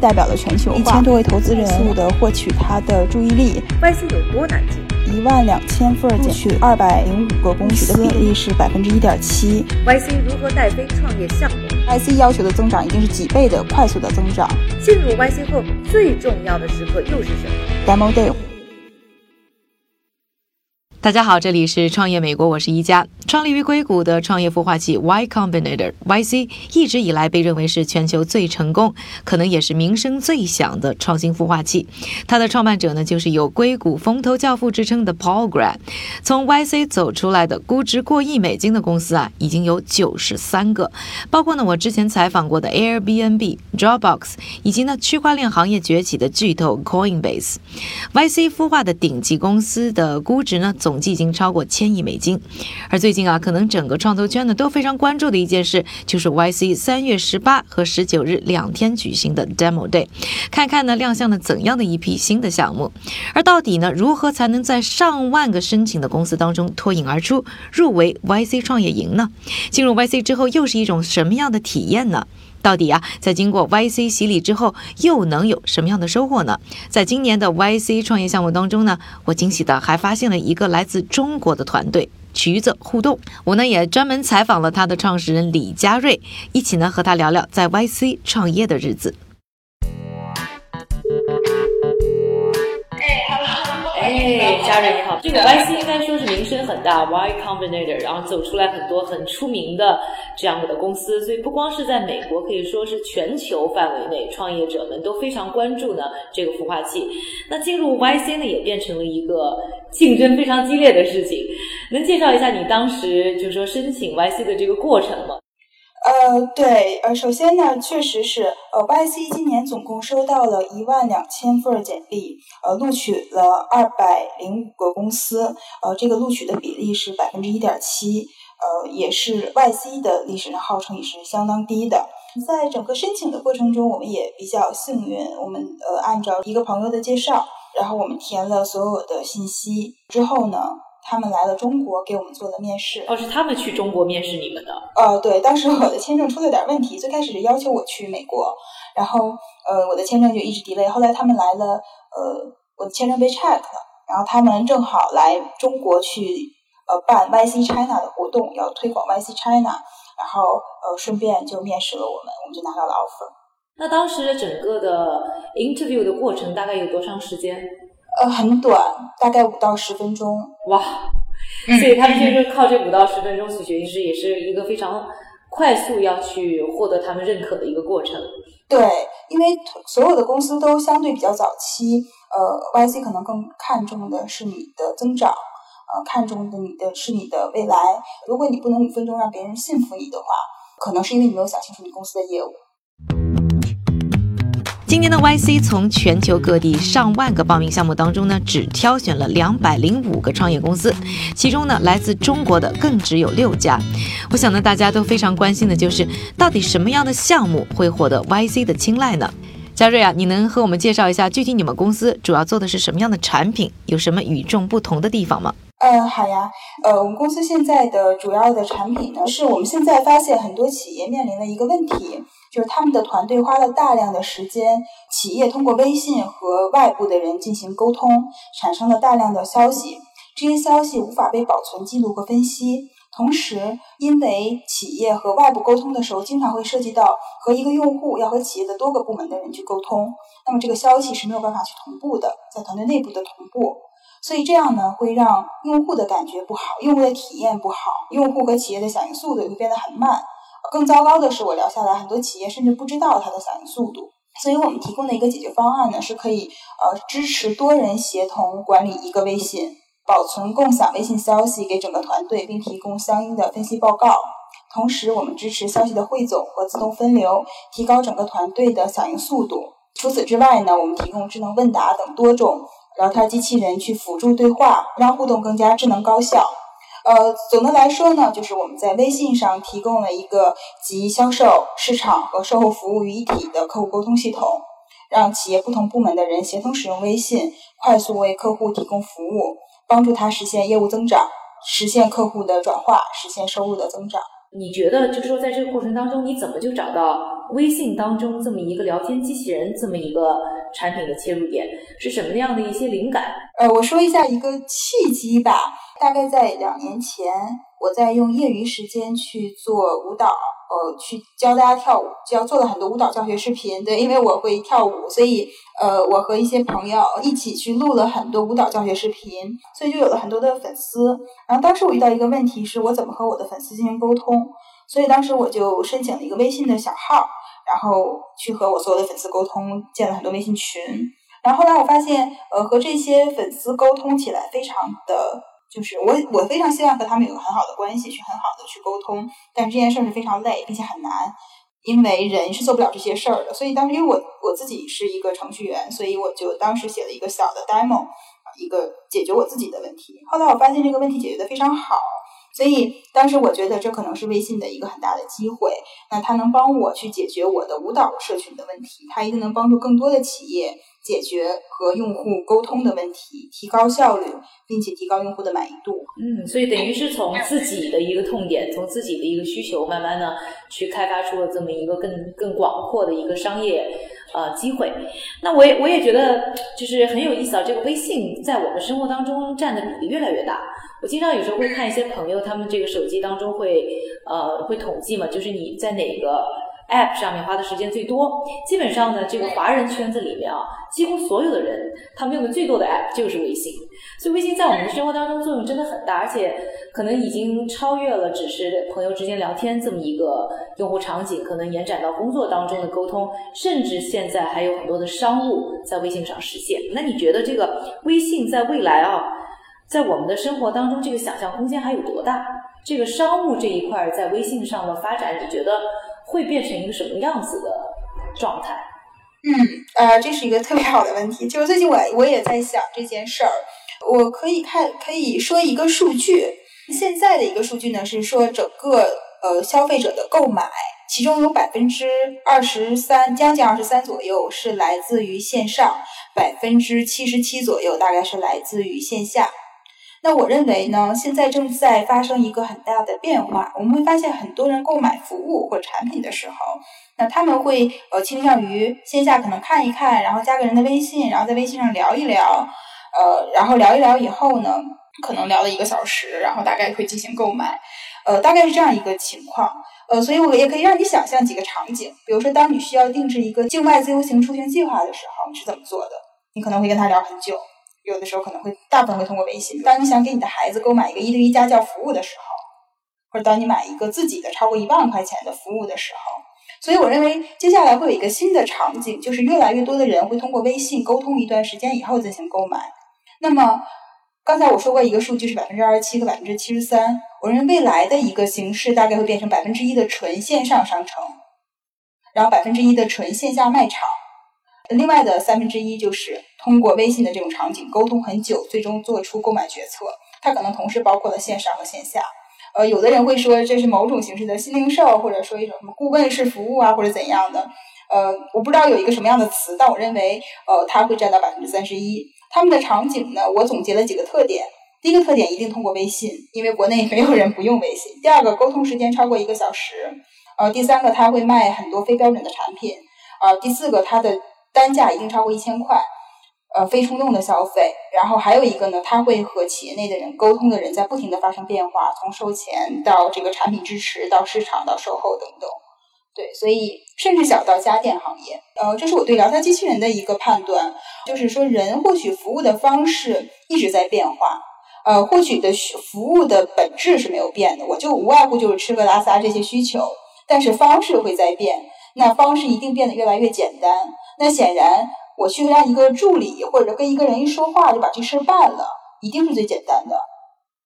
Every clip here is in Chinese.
代表了全球化。一千多位投资人速的获取他的注意力。YC 有多难进？一万两千份减去，二百零五个公司的比例是百分之一点七。YC 如何带飞创业项目？YC 要求的增长一定是几倍的快速的增长。进入 YC 后最重要的时刻又是什么？Demo Day。大家好，这里是创业美国，我是一加。创立于硅谷的创业孵化器 Y Combinator YC 一直以来被认为是全球最成功，可能也是名声最响的创新孵化器。它的创办者呢，就是有硅谷风投教父之称的 Paul Graham。从 YC 走出来的估值过亿美金的公司啊，已经有九十三个，包括呢我之前采访过的 Airbnb、Dropbox，以及呢区块链行业崛起的巨头 Coinbase。YC 孵化的顶级公司的估值呢？总总计已经超过千亿美金，而最近啊，可能整个创投圈呢都非常关注的一件事，就是 YC 三月十八和十九日两天举行的 Demo Day，看看呢亮相了怎样的一批新的项目，而到底呢如何才能在上万个申请的公司当中脱颖而出，入围 YC 创业营呢？进入 YC 之后又是一种什么样的体验呢？到底啊，在经过 YC 洗礼之后，又能有什么样的收获呢？在今年的 YC 创业项目当中呢，我惊喜的还发现了一个来自中国的团队——橘子互动。我呢也专门采访了他的创始人李佳瑞，一起呢和他聊聊在 YC 创业的日子。哎，嘉瑞你好，这个 YC 应该说是名声很大，Y Combinator，然后走出来很多很出名的这样的公司，所以不光是在美国，可以说是全球范围内，创业者们都非常关注呢这个孵化器。那进入 YC 呢，也变成了一个竞争非常激烈的事情。能介绍一下你当时就是说申请 YC 的这个过程吗？呃，对，呃，首先呢，确实是，呃，YC 今年总共收到了一万两千份简历，呃，录取了二百零五个公司，呃，这个录取的比例是百分之一点七，呃，也是 YC 的历史上号称也是相当低的。在整个申请的过程中，我们也比较幸运，我们呃按照一个朋友的介绍，然后我们填了所有的信息之后呢。他们来了中国，给我们做了面试。哦，是他们去中国面试你们的？呃，对，当时我的签证出了点问题，最开始是要求我去美国，然后呃，我的签证就一直 delay。后来他们来了，呃，我的签证被 check 了，然后他们正好来中国去呃办 YC China 的活动，要推广 YC China，然后呃顺便就面试了我们，我们就拿到了 offer。那当时整个的 interview 的过程大概有多长时间？呃，很短，大概五到十分钟。哇，所以他们就是靠这五到十分钟去学习，是也是一个非常快速要去获得他们认可的一个过程。对，因为所有的公司都相对比较早期，呃，YC 可能更看重的是你的增长，呃，看重的你的是你的未来。如果你不能五分钟让别人信服你的话，可能是因为你没有想清楚你公司的业务。今年的 YC 从全球各地上万个报名项目当中呢，只挑选了两百零五个创业公司，其中呢，来自中国的更只有六家。我想呢，大家都非常关心的就是，到底什么样的项目会获得 YC 的青睐呢？嘉瑞啊，你能和我们介绍一下具体你们公司主要做的是什么样的产品，有什么与众不同的地方吗？呃，好呀，呃，我们公司现在的主要的产品呢，是我们现在发现很多企业面临的一个问题。就是他们的团队花了大量的时间，企业通过微信和外部的人进行沟通，产生了大量的消息，这些消息无法被保存、记录和分析。同时，因为企业和外部沟通的时候，经常会涉及到和一个用户要和企业的多个部门的人去沟通，那么这个消息是没有办法去同步的，在团队内部的同步，所以这样呢，会让用户的感觉不好，用户的体验不好，用户和企业的响应速度也会变得很慢。更糟糕的是，我聊下来，很多企业甚至不知道它的响应速度。所以我们提供的一个解决方案呢，是可以呃支持多人协同管理一个微信，保存共享微信消息给整个团队，并提供相应的分析报告。同时，我们支持消息的汇总和自动分流，提高整个团队的响应速度。除此之外呢，我们提供智能问答等多种聊天机器人去辅助对话，让互动更加智能高效。呃，总的来说呢，就是我们在微信上提供了一个集销售、市场和售后服务于一体的客户沟通系统，让企业不同部门的人协同使用微信，快速为客户提供服务，帮助他实现业务增长，实现客户的转化，实现收入的增长。你觉得就是说，在这个过程当中，你怎么就找到微信当中这么一个聊天机器人这么一个产品的切入点？是什么样的一些灵感？呃，我说一下一个契机吧。大概在两年前，我在用业余时间去做舞蹈，呃，去教大家跳舞，教做了很多舞蹈教学视频。对，因为我会跳舞，所以呃，我和一些朋友一起去录了很多舞蹈教学视频，所以就有了很多的粉丝。然后当时我遇到一个问题是，我怎么和我的粉丝进行沟通？所以当时我就申请了一个微信的小号，然后去和我所有的粉丝沟通，建了很多微信群。然后后来我发现，呃，和这些粉丝沟通起来非常的。就是我，我非常希望和他们有个很好的关系，去很好的去沟通，但这件事儿是非常累，并且很难，因为人是做不了这些事儿的。所以当时，因为我我自己是一个程序员，所以我就当时写了一个小的 demo，一个解决我自己的问题。后来我发现这个问题解决的非常好，所以当时我觉得这可能是微信的一个很大的机会。那它能帮我去解决我的舞蹈社群的问题，它一定能帮助更多的企业。解决和用户沟通的问题，提高效率，并且提高用户的满意度。嗯，所以等于是从自己的一个痛点，从自己的一个需求，慢慢的去开发出了这么一个更更广阔的一个商业呃机会。那我也我也觉得就是很有意思啊，这个微信在我们生活当中占的比例越来越大。我经常有时候会看一些朋友，他们这个手机当中会呃会统计嘛，就是你在哪个。App 上面花的时间最多，基本上呢，这个华人圈子里面啊，几乎所有的人他们用的最多的 App 就是微信，所以微信在我们的生活当中作用真的很大，而且可能已经超越了只是朋友之间聊天这么一个用户场景，可能延展到工作当中的沟通，甚至现在还有很多的商务在微信上实现。那你觉得这个微信在未来啊，在我们的生活当中这个想象空间还有多大？这个商务这一块在微信上的发展，你觉得？会变成一个什么样子的状态？嗯，呃，这是一个特别好的问题。就是最近我我也在想这件事儿。我可以看，可以说一个数据。现在的一个数据呢是说，整个呃消费者的购买，其中有百分之二十三，将近二十三左右是来自于线上，百分之七十七左右大概是来自于线下。那我认为呢，现在正在发生一个很大的变化。我们会发现，很多人购买服务或产品的时候，那他们会呃倾向于线下可能看一看，然后加个人的微信，然后在微信上聊一聊，呃，然后聊一聊以后呢，可能聊了一个小时，然后大概会进行购买，呃，大概是这样一个情况。呃，所以我也可以让你想象几个场景，比如说，当你需要定制一个境外自由行出行计划的时候，你是怎么做的？你可能会跟他聊很久。有的时候可能会大部分会通过微信。当你想给你的孩子购买一个一对一家教服务的时候，或者当你买一个自己的超过一万块钱的服务的时候，所以我认为接下来会有一个新的场景，就是越来越多的人会通过微信沟通一段时间以后进行购买。那么刚才我说过一个数据是百分之二十七和百分之七十三，我认为未来的一个形式大概会变成百分之一的纯线上商城，然后百分之一的纯线下卖场。另外的三分之一就是通过微信的这种场景沟通很久，最终做出购买决策。它可能同时包括了线上和线下。呃，有的人会说这是某种形式的新零售，或者说一种什么顾问式服务啊，或者怎样的。呃，我不知道有一个什么样的词，但我认为，呃，它会占到百分之三十一。他们的场景呢，我总结了几个特点。第一个特点一定通过微信，因为国内没有人不用微信。第二个，沟通时间超过一个小时。呃，第三个，他会卖很多非标准的产品。呃，第四个，它的单价一定超过一千块，呃，非冲动的消费。然后还有一个呢，他会和企业内的人沟通的人在不停的发生变化，从售前到这个产品支持，到市场，到售后等等。对，所以甚至小到家电行业，呃，这是我对聊天机器人的一个判断，就是说人获取服务的方式一直在变化，呃，获取的需服务的本质是没有变的，我就无外乎就是吃喝拉撒这些需求，但是方式会在变。那方式一定变得越来越简单。那显然，我去让一个助理或者跟一个人一说话就把这事儿办了，一定是最简单的。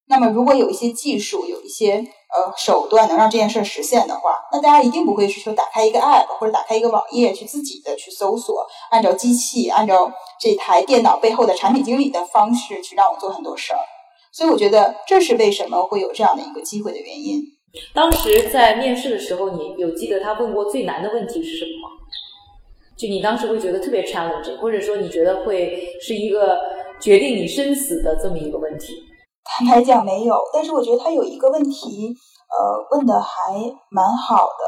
那么，如果有一些技术、有一些呃手段能让这件事实现的话，那大家一定不会是说打开一个 app 或者打开一个网页去自己的去搜索，按照机器、按照这台电脑背后的产品经理的方式去让我做很多事儿。所以，我觉得这是为什么会有这样的一个机会的原因。当时在面试的时候，你有记得他问过最难的问题是什么吗？就你当时会觉得特别 challenge，或者说你觉得会是一个决定你生死的这么一个问题？坦白讲没有，但是我觉得他有一个问题，呃，问的还蛮好的。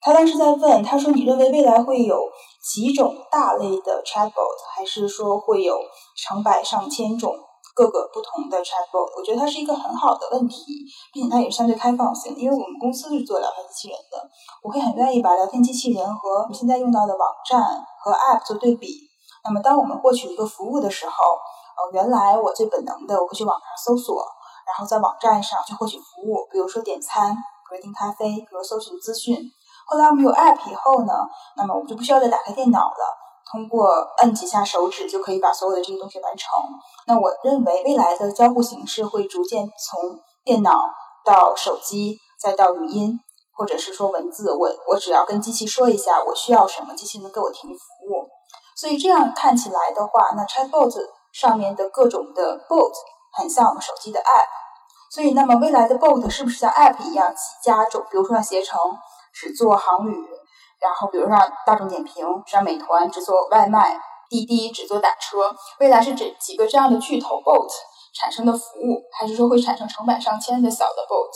他当时在问，他说：“你认为未来会有几种大类的 chatbot，还是说会有成百上千种各个不同的 chatbot？” 我觉得它是一个很好的问题，并且它也是相对开放性，因为我们公司是做聊天机器人的，我会很愿意把聊天机器人和我们现在用到的网站和 app 做对比。那么，当我们获取一个服务的时候，呃，原来我最本能的，我会去网上搜索，然后在网站上去获取服务，比如说点餐，比如订咖啡，比如搜寻资讯。后来我们有 App 以后呢，那么我们就不需要再打开电脑了，通过摁几下手指就可以把所有的这些东西完成。那我认为未来的交互形式会逐渐从电脑到手机，再到语音，或者是说文字。我我只要跟机器说一下我需要什么，机器能给我提供服务。所以这样看起来的话，那 Chatbot 上面的各种的 Bot 很像我们手机的 App。所以那么未来的 Bot 是不是像 App 一样加种？比如说像携程。只做航旅，然后比如说大众点评，像美团只做外卖，滴滴只做打车。未来是这几个这样的巨头 bot 产生的服务，还是说会产生成百上千的小的 bot？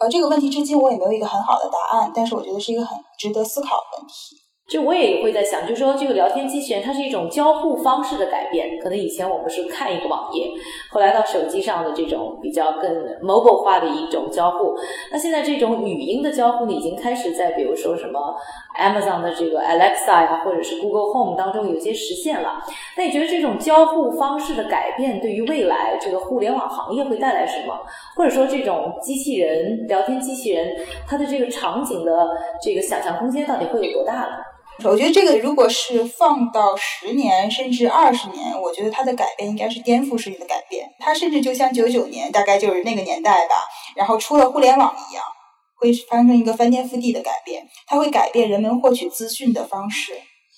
呃，这个问题至今我也没有一个很好的答案，但是我觉得是一个很值得思考的问题。就我也会在想，就是说这个聊天机器人它是一种交互方式的改变。可能以前我们是看一个网页，后来到手机上的这种比较更 mobile 化的一种交互。那现在这种语音的交互呢，已经开始在比如说什么 Amazon 的这个 Alexa 呀，或者是 Google Home 当中有些实现了。那你觉得这种交互方式的改变对于未来这个互联网行业会带来什么？或者说这种机器人聊天机器人它的这个场景的这个想象空间到底会有多大呢？我觉得这个如果是放到十年甚至二十年，我觉得它的改变应该是颠覆式的改变。它甚至就像九九年，大概就是那个年代吧，然后出了互联网一样，会发生一个翻天覆地的改变。它会改变人们获取资讯的方式，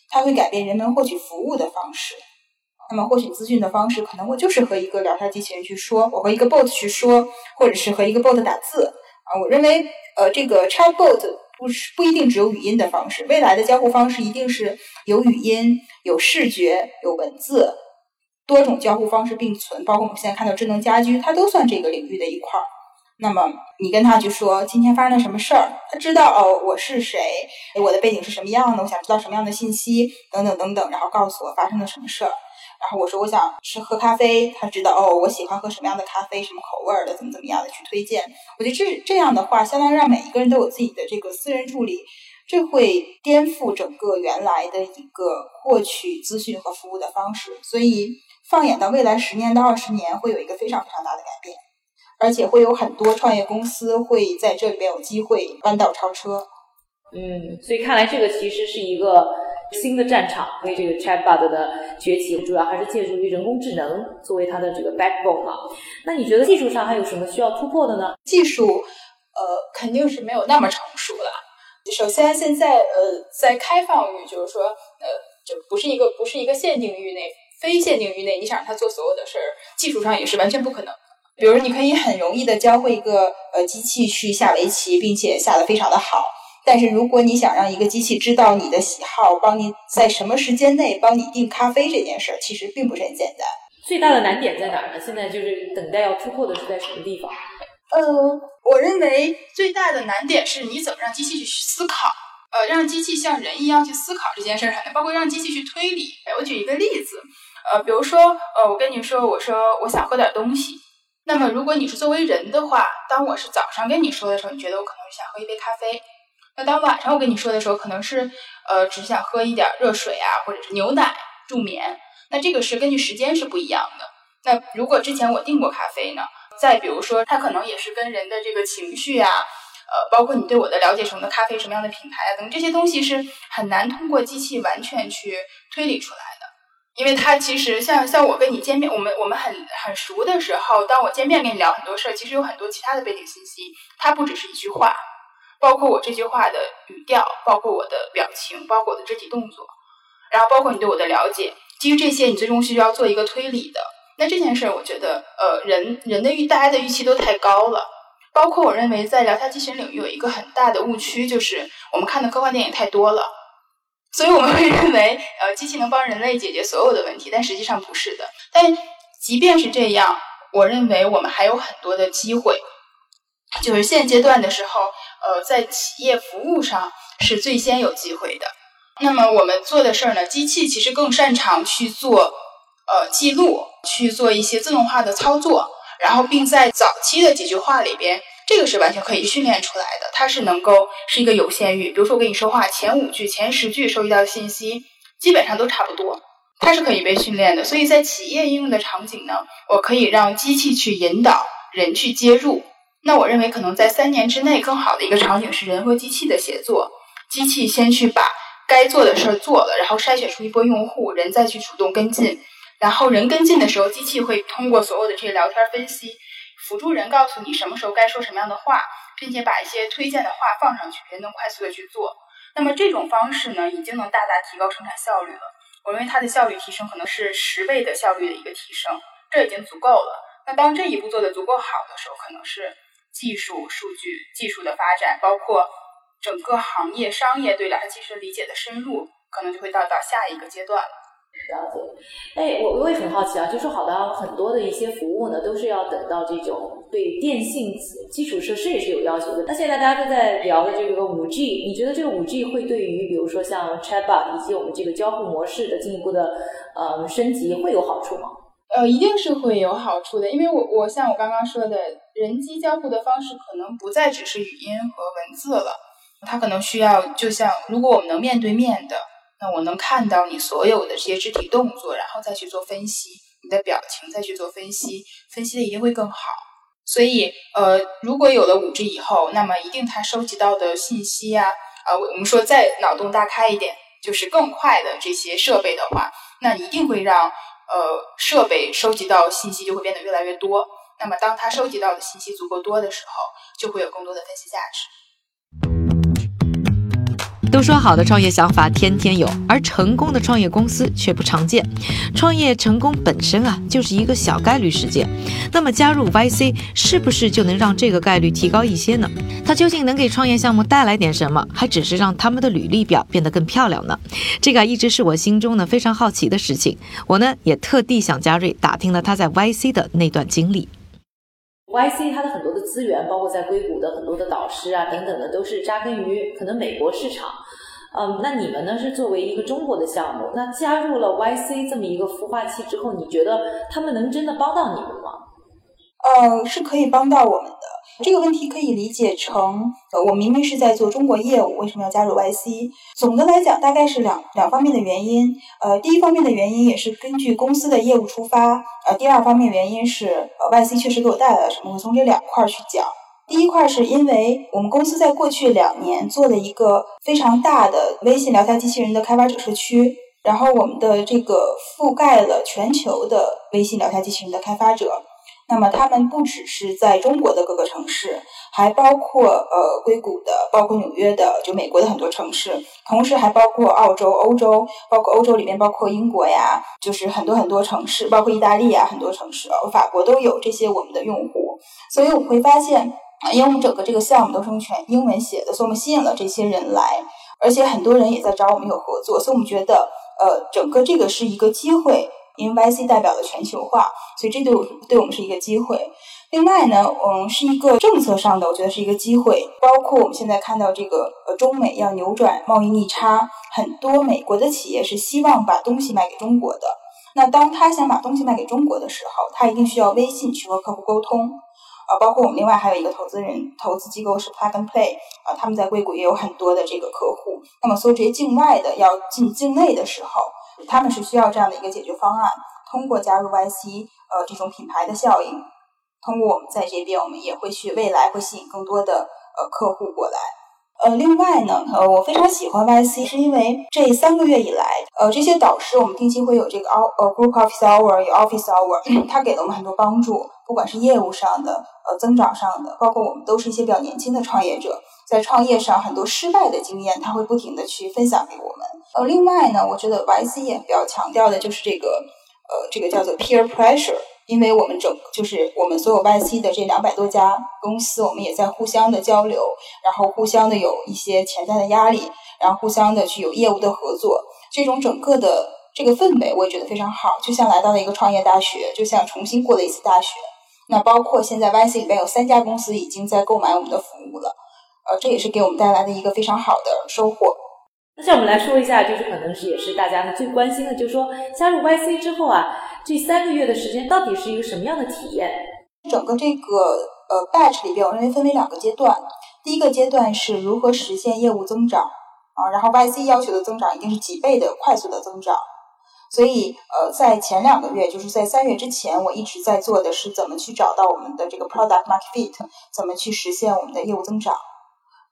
它会改变人们获取服务的方式。那么获取资讯的方式，可能我就是和一个聊天机器人去说，我和一个 bot 去说，或者是和一个 bot 打字啊。我认为，呃，这个 chatbot。不是不一定只有语音的方式，未来的交互方式一定是有语音、有视觉、有文字，多种交互方式并存。包括我们现在看到智能家居，它都算这个领域的一块儿。那么你跟他去说今天发生了什么事儿，他知道哦，我是谁，我的背景是什么样的，我想知道什么样的信息，等等等等，然后告诉我发生了什么事儿。然后我说我想吃喝咖啡，他知道哦，我喜欢喝什么样的咖啡，什么口味的，怎么怎么样的去推荐。我觉得这这样的话，相当于让每一个人都有自己的这个私人助理，这会颠覆整个原来的一个获取资讯和服务的方式。所以放眼到未来十年到二十年，会有一个非常非常大的改变，而且会有很多创业公司会在这里边有机会弯道超车。嗯，所以看来这个其实是一个。新的战场，因为这个 Chatbot 的崛起，主要还是借助于人工智能作为它的这个 backbone 嘛。那你觉得技术上还有什么需要突破的呢？技术，呃，肯定是没有那么成熟了。首先，现在呃，在开放域，就是说，呃，就不是一个不是一个限定域内，非限定域内，你想让它做所有的事儿，技术上也是完全不可能。比如，你可以很容易的教会一个呃机器去下围棋，并且下的非常的好。但是，如果你想让一个机器知道你的喜好，帮你在什么时间内帮你订咖啡这件事儿，其实并不是很简单。最大的难点在哪儿呢？现在就是等待要突破的是在什么地方？呃，我认为最大的难点是你怎么让机器去思考，呃，让机器像人一样去思考这件事儿，包括让机器去推理。我举一个例子，呃，比如说，呃，我跟你说，我说我想喝点东西，那么如果你是作为人的话，当我是早上跟你说的时候，你觉得我可能是想喝一杯咖啡。那当晚上我跟你说的时候，可能是呃只想喝一点热水啊，或者是牛奶助眠。那这个是根据时间是不一样的。那如果之前我订过咖啡呢？再比如说，它可能也是跟人的这个情绪啊，呃，包括你对我的了解，什么的咖啡什么样的品牌啊等这些东西是很难通过机器完全去推理出来的。因为它其实像像我跟你见面，我们我们很很熟的时候，当我见面跟你聊很多事儿，其实有很多其他的背景信息，它不只是一句话。包括我这句话的语调，包括我的表情，包括我的肢体动作，然后包括你对我的了解，基于这些，你最终是要做一个推理的。那这件事儿，我觉得，呃，人人的预，大家的预期都太高了。包括我认为，在聊天机器人领域有一个很大的误区，就是我们看的科幻电影太多了，所以我们会认为，呃，机器能帮人类解决所有的问题，但实际上不是的。但即便是这样。我认为我们还有很多的机会。就是现阶段的时候，呃，在企业服务上是最先有机会的。那么我们做的事儿呢，机器其实更擅长去做呃记录，去做一些自动化的操作，然后并在早期的几句话里边，这个是完全可以训练出来的。它是能够是一个有限域，比如说我跟你说话，前五句、前十句收集到的信息基本上都差不多，它是可以被训练的。所以在企业应用的场景呢，我可以让机器去引导，人去接入。那我认为可能在三年之内，更好的一个场景是人和机器的协作。机器先去把该做的事儿做了，然后筛选出一波用户，人再去主动跟进。然后人跟进的时候，机器会通过所有的这些聊天分析，辅助人告诉你什么时候该说什么样的话，并且把一些推荐的话放上去，人能快速的去做。那么这种方式呢，已经能大大提高生产效率了。我认为它的效率提升可能是十倍的效率的一个提升，这已经足够了。那当这一步做的足够好的时候，可能是。技术、数据、技术的发展，包括整个行业、商业对聊天机器人理解的深入，可能就会到到下一个阶段了。了解。哎，我我也很好奇啊，就说好的很多的一些服务呢，都是要等到这种对电信基础设施也是有要求的。那现在大家都在聊的这个五 G，你觉得这个五 G 会对于比如说像 Chatbot 以及我们这个交互模式的进一步的呃升级会有好处吗？呃，一定是会有好处的，因为我我像我刚刚说的，人机交互的方式可能不再只是语音和文字了，它可能需要，就像如果我们能面对面的，那我能看到你所有的这些肢体动作，然后再去做分析，你的表情再去做分析，分析的一定会更好。所以，呃，如果有了五 G 以后，那么一定它收集到的信息啊，啊，我们说再脑洞大开一点，就是更快的这些设备的话，那一定会让。呃，设备收集到信息就会变得越来越多。那么，当它收集到的信息足够多的时候，就会有更多的分析价值。好的创业想法天天有，而成功的创业公司却不常见。创业成功本身啊，就是一个小概率事件。那么加入 YC 是不是就能让这个概率提高一些呢？它究竟能给创业项目带来点什么？还只是让他们的履历表变得更漂亮呢？这个一直是我心中呢非常好奇的事情。我呢也特地向嘉瑞打听了他在 YC 的那段经历。YC 它的很多的资源，包括在硅谷的很多的导师啊等等的，都是扎根于可能美国市场。嗯，那你们呢是作为一个中国的项目，那加入了 YC 这么一个孵化器之后，你觉得他们能真的帮到你们吗？呃，是可以帮到我们的。这个问题可以理解成，呃，我明明是在做中国业务，为什么要加入 YC？总的来讲，大概是两两方面的原因。呃，第一方面的原因也是根据公司的业务出发。呃，第二方面原因是，呃，YC 确实给我带来了什么？我从这两块儿去讲。第一块是因为我们公司在过去两年做了一个非常大的微信聊天机器人的开发者社区，然后我们的这个覆盖了全球的微信聊天机器人的开发者。那么他们不只是在中国的各个城市，还包括呃硅谷的，包括纽约的，就美国的很多城市，同时还包括澳洲、欧洲，包括欧洲里面包括英国呀，就是很多很多城市，包括意大利啊很多城市，法国都有这些我们的用户。所以我们会发现，因为我们整个这个项目都是用全英文写的，所以我们吸引了这些人来，而且很多人也在找我们有合作，所以我们觉得呃整个这个是一个机会。因为 YC 代表了全球化，所以这对我对我们是一个机会。另外呢，嗯，是一个政策上的，我觉得是一个机会。包括我们现在看到这个呃，中美要扭转贸易逆差，很多美国的企业是希望把东西卖给中国的。那当他想把东西卖给中国的时候，他一定需要微信去和客户沟通。啊，包括我们另外还有一个投资人投资机构是 Plug and Play，啊，他们在硅谷也有很多的这个客户。那么，所以这些境外的要进境内的时候。他们是需要这样的一个解决方案，通过加入 YC，呃，这种品牌的效应，通过我们在这边，我们也会去未来会吸引更多的呃客户过来。呃，另外呢，呃，我非常喜欢 YC，是因为这三个月以来，呃，这些导师我们定期会有这个 o 呃 group office hour，有 office hour，他给了我们很多帮助，不管是业务上的，呃，增长上的，包括我们都是一些比较年轻的创业者，在创业上很多失败的经验，他会不停的去分享给我们。呃，另外呢，我觉得 YC 也比较强调的就是这个，呃，这个叫做 peer pressure。因为我们整就是我们所有 YC 的这两百多家公司，我们也在互相的交流，然后互相的有一些潜在的压力，然后互相的去有业务的合作，这种整个的这个氛围，我也觉得非常好，就像来到了一个创业大学，就像重新过了一次大学。那包括现在 YC 里边有三家公司已经在购买我们的服务了，呃，这也是给我们带来的一个非常好的收获。那像我们来说一下，就是可能是也是大家最关心的，就是说加入 YC 之后啊，这三个月的时间到底是一个什么样的体验？整个这个呃 batch 里边，我认为分为两个阶段。第一个阶段是如何实现业务增长啊，然后 YC 要求的增长一定是几倍的快速的增长。所以，呃，在前两个月，就是在三月之前，我一直在做的是怎么去找到我们的这个 product market fit，怎么去实现我们的业务增长。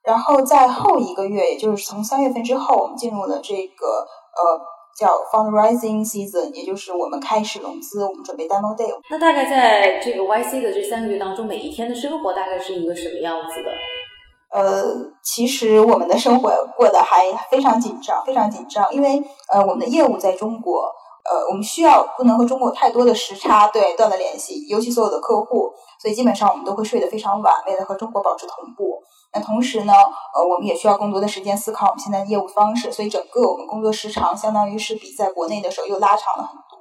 然后在后一个月，也就是从三月份之后，我们进入了这个呃叫 fundraising season，也就是我们开始融资，我们准备 demo day。那大概在这个 YC 的这三个月当中，每一天的生活大概是一个什么样子的？呃，其实我们的生活过得还非常紧张，非常紧张，因为呃，我们的业务在中国，呃，我们需要不能和中国太多的时差对断了联系，尤其所有的客户，所以基本上我们都会睡得非常晚，为了和中国保持同步。那同时呢，呃，我们也需要更多的时间思考我们现在的业务方式，所以整个我们工作时长相当于是比在国内的时候又拉长了很多，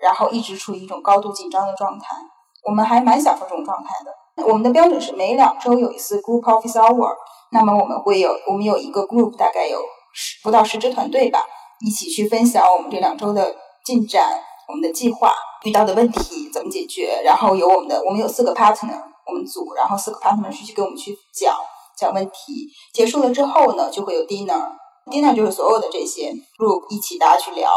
然后一直处于一种高度紧张的状态。我们还蛮享受这种状态的。我们的标准是每两周有一次 group office hour，那么我们会有我们有一个 group，大概有十不到十支团队吧，一起去分享我们这两周的进展、我们的计划、遇到的问题怎么解决，然后有我们的我们有四个 partner，我们组，然后四个 partner 去去给我们去讲讲问题。结束了之后呢，就会有 dinner，dinner 就是所有的这些 group 一起大家去聊。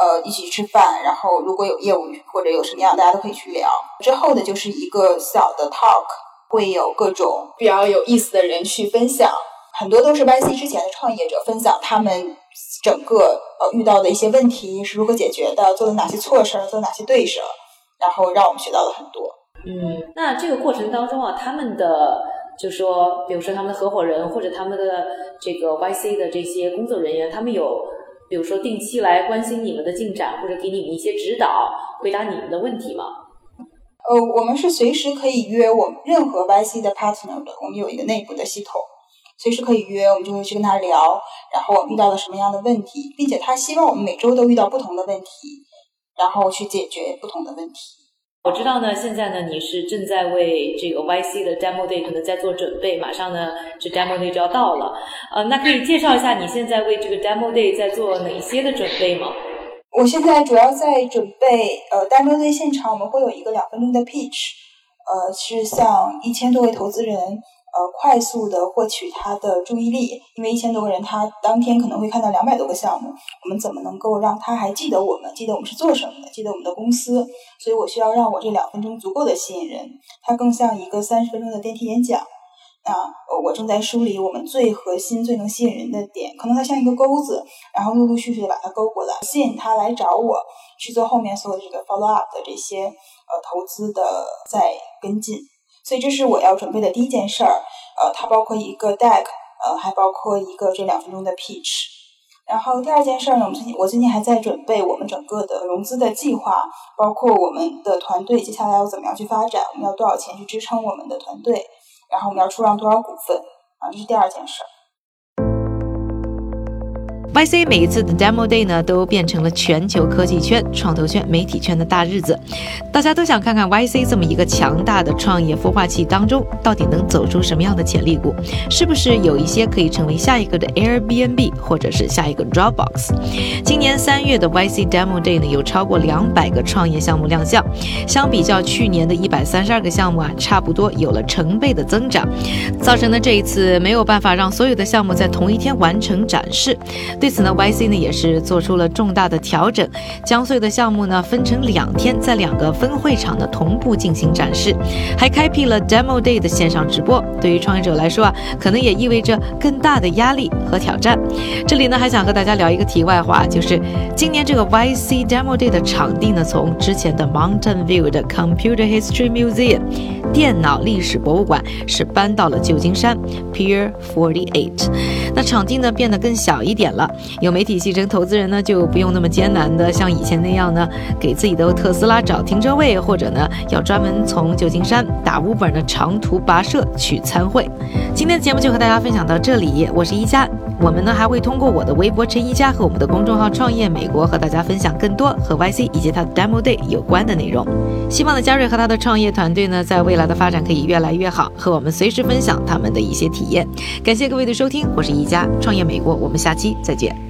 呃，一起吃饭，然后如果有业务或者有什么样，大家都可以去聊。之后的就是一个小的 talk，会有各种比较有意思的人去分享，很多都是 YC 之前的创业者分享他们整个呃遇到的一些问题是如何解决的，做了哪些错事儿，做哪些对事儿，然后让我们学到了很多。嗯，那这个过程当中啊，他们的就说，比如说他们的合伙人或者他们的这个 YC 的这些工作人员，他们有。比如说，定期来关心你们的进展，或者给你们一些指导，回答你们的问题吗？呃，我们是随时可以约我们任何 YC 的 partner 的，我们有一个内部的系统，随时可以约，我们就会去跟他聊，然后我们遇到了什么样的问题，并且他希望我们每周都遇到不同的问题，然后去解决不同的问题。我知道呢，现在呢，你是正在为这个 YC 的 Demo Day 可能在做准备，马上呢，这 Demo Day 就要到了。呃，那可以介绍一下你现在为这个 Demo Day 在做哪些的准备吗？我现在主要在准备，呃，Demo Day 现场我们会有一个两分钟的 Pitch，呃，是向一千多位投资人。呃，快速的获取他的注意力，因为一千多个人，他当天可能会看到两百多个项目，我们怎么能够让他还记得我们，记得我们是做什么的，记得我们的公司？所以我需要让我这两分钟足够的吸引人，它更像一个三十分钟的电梯演讲。那我正在梳理我们最核心、最能吸引人的点，可能它像一个钩子，然后陆陆续续的把它勾过来，吸引他来找我去做后面所有的这个 follow up 的这些呃投资的再跟进。所以这是我要准备的第一件事儿，呃，它包括一个 deck，呃，还包括一个这两分钟的 pitch。然后第二件事儿呢，我们最近我最近还在准备我们整个的融资的计划，包括我们的团队接下来要怎么样去发展，我们要多少钱去支撑我们的团队，然后我们要出让多少股份，啊，这是第二件事儿。YC 每一次的 Demo Day 呢，都变成了全球科技圈、创投圈、媒体圈的大日子。大家都想看看 YC 这么一个强大的创业孵化器当中，到底能走出什么样的潜力股？是不是有一些可以成为下一个的 Airbnb，或者是下一个 Dropbox？今年三月的 YC Demo Day 呢，有超过两百个创业项目亮相，相比较去年的一百三十二个项目啊，差不多有了成倍的增长，造成的这一次没有办法让所有的项目在同一天完成展示。对此呢，YC 呢也是做出了重大的调整，将所有的项目呢分成两天，在两个分会场呢同步进行展示，还开辟了 Demo Day 的线上直播。对于创业者来说啊，可能也意味着更大的压力和挑战。这里呢还想和大家聊一个题外话，就是今年这个 YC Demo Day 的场地呢，从之前的 Mountain View 的 Computer History Museum 电脑历史博物馆，是搬到了旧金山 Pier Forty Eight。那场地呢变得更小一点了。有媒体戏称，投资人呢就不用那么艰难的像以前那样呢，给自己的特斯拉找停车位，或者呢要专门从旧金山打 Uber 的长途跋涉去参会。今天的节目就和大家分享到这里，我是一加。我们呢还会通过我的微博陈一佳和我们的公众号创业美国和大家分享更多和 YC 以及他的 Demo Day 有关的内容。希望呢嘉瑞和他的创业团队呢在未来的发展可以越来越好，和我们随时分享他们的一些体验。感谢各位的收听，我是一加创业美国，我们下期再见。解。